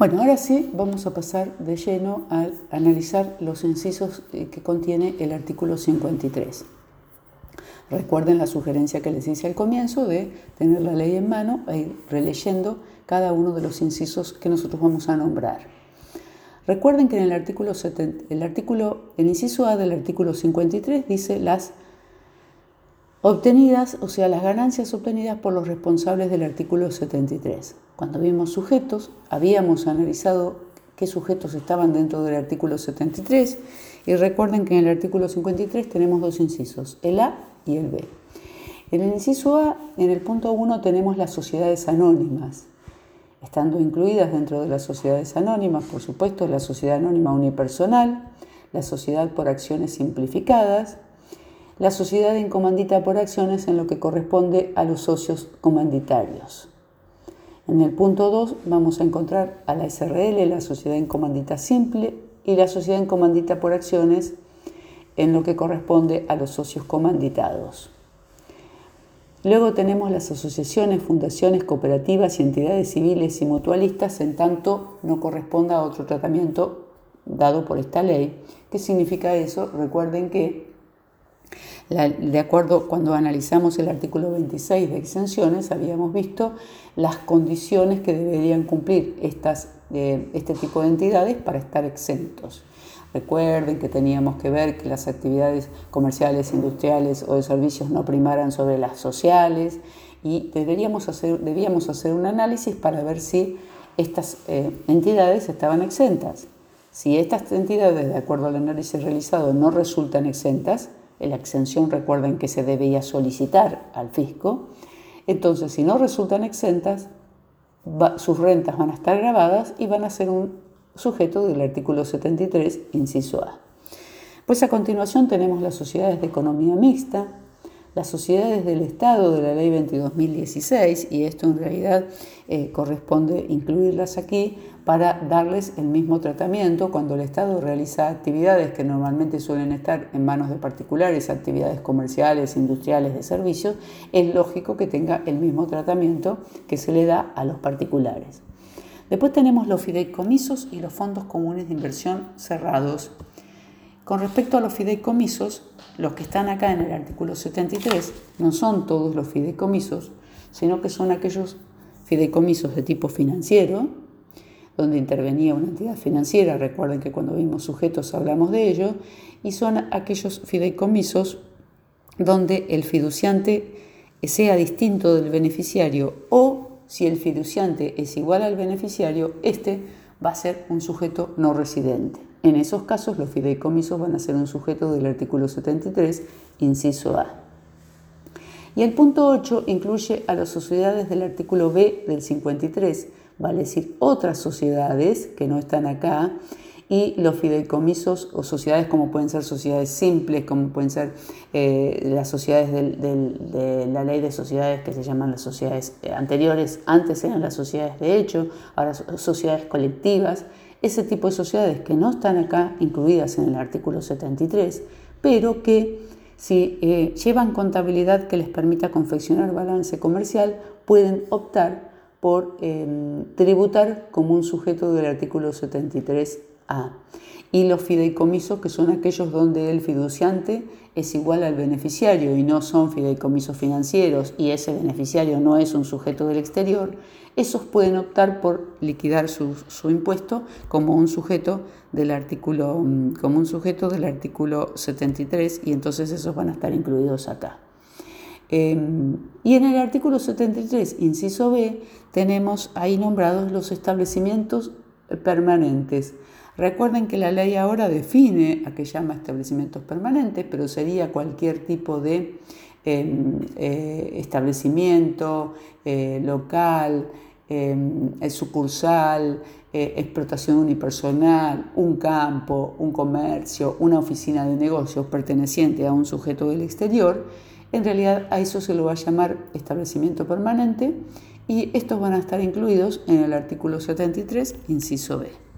Bueno, ahora sí vamos a pasar de lleno a analizar los incisos eh, que contiene el artículo 53. Recuerden la sugerencia que les hice al comienzo de tener la ley en mano e ir releyendo cada uno de los incisos que nosotros vamos a nombrar. Recuerden que en el artículo, el artículo, el inciso A del artículo 53 dice las obtenidas, o sea, las ganancias obtenidas por los responsables del artículo 73. Cuando vimos sujetos, habíamos analizado qué sujetos estaban dentro del artículo 73 y recuerden que en el artículo 53 tenemos dos incisos, el A y el B. En el inciso A, en el punto 1, tenemos las sociedades anónimas, estando incluidas dentro de las sociedades anónimas, por supuesto, la sociedad anónima unipersonal, la sociedad por acciones simplificadas, la sociedad en comandita por acciones en lo que corresponde a los socios comanditarios. En el punto 2 vamos a encontrar a la SRL, la sociedad en comandita simple, y la sociedad en comandita por acciones en lo que corresponde a los socios comanditados. Luego tenemos las asociaciones, fundaciones, cooperativas y entidades civiles y mutualistas en tanto no corresponda a otro tratamiento dado por esta ley. ¿Qué significa eso? Recuerden que de acuerdo cuando analizamos el artículo 26 de exenciones, habíamos visto las condiciones que deberían cumplir estas, eh, este tipo de entidades para estar exentos. Recuerden que teníamos que ver que las actividades comerciales, industriales o de servicios no primaran sobre las sociales y deberíamos hacer, debíamos hacer un análisis para ver si estas eh, entidades estaban exentas. Si estas entidades, de acuerdo al análisis realizado, no resultan exentas, la exención recuerden que se debía solicitar al fisco, entonces si no resultan exentas, sus rentas van a estar grabadas y van a ser un sujeto del artículo 73, inciso A. Pues a continuación tenemos las sociedades de economía mixta, las sociedades del Estado de la Ley 22.016, y esto en realidad eh, corresponde incluirlas aquí para darles el mismo tratamiento cuando el Estado realiza actividades que normalmente suelen estar en manos de particulares, actividades comerciales, industriales, de servicios, es lógico que tenga el mismo tratamiento que se le da a los particulares. Después tenemos los fideicomisos y los fondos comunes de inversión cerrados. Con respecto a los fideicomisos, los que están acá en el artículo 73 no son todos los fideicomisos, sino que son aquellos fideicomisos de tipo financiero, donde intervenía una entidad financiera, recuerden que cuando vimos sujetos hablamos de ello, y son aquellos fideicomisos donde el fiduciante sea distinto del beneficiario o si el fiduciante es igual al beneficiario, este va a ser un sujeto no residente. En esos casos, los fideicomisos van a ser un sujeto del artículo 73, inciso A. Y el punto 8 incluye a las sociedades del artículo B del 53, vale decir otras sociedades que no están acá, y los fideicomisos o sociedades como pueden ser sociedades simples, como pueden ser eh, las sociedades de la ley de sociedades que se llaman las sociedades eh, anteriores, antes eran las sociedades de hecho, ahora sociedades colectivas, ese tipo de sociedades que no están acá incluidas en el artículo 73, pero que si eh, llevan contabilidad que les permita confeccionar balance comercial, pueden optar por tributar como un sujeto del artículo 73 y los fideicomisos, que son aquellos donde el fiduciante es igual al beneficiario y no son fideicomisos financieros y ese beneficiario no es un sujeto del exterior, esos pueden optar por liquidar su, impuesto como un sujeto del artículo mm, como un sujeto del artículo 73 y entonces esos van a estar incluidos acá. Em, y en el artículo 73, inciso B, tenemos ahí nombrados los establecimientos permanentes. Recuerden que la ley ahora define a qué llama establecimientos permanentes, pero sería cualquier tipo de em, eh, establecimiento eh, local, em, sucursal, eh, explotación unipersonal, un campo, un comercio, una oficina de negocios perteneciente a un sujeto del exterior. En realidad a eso se lo va a llamar establecimiento permanente y estos van a estar incluidos en el artículo 73, inciso B.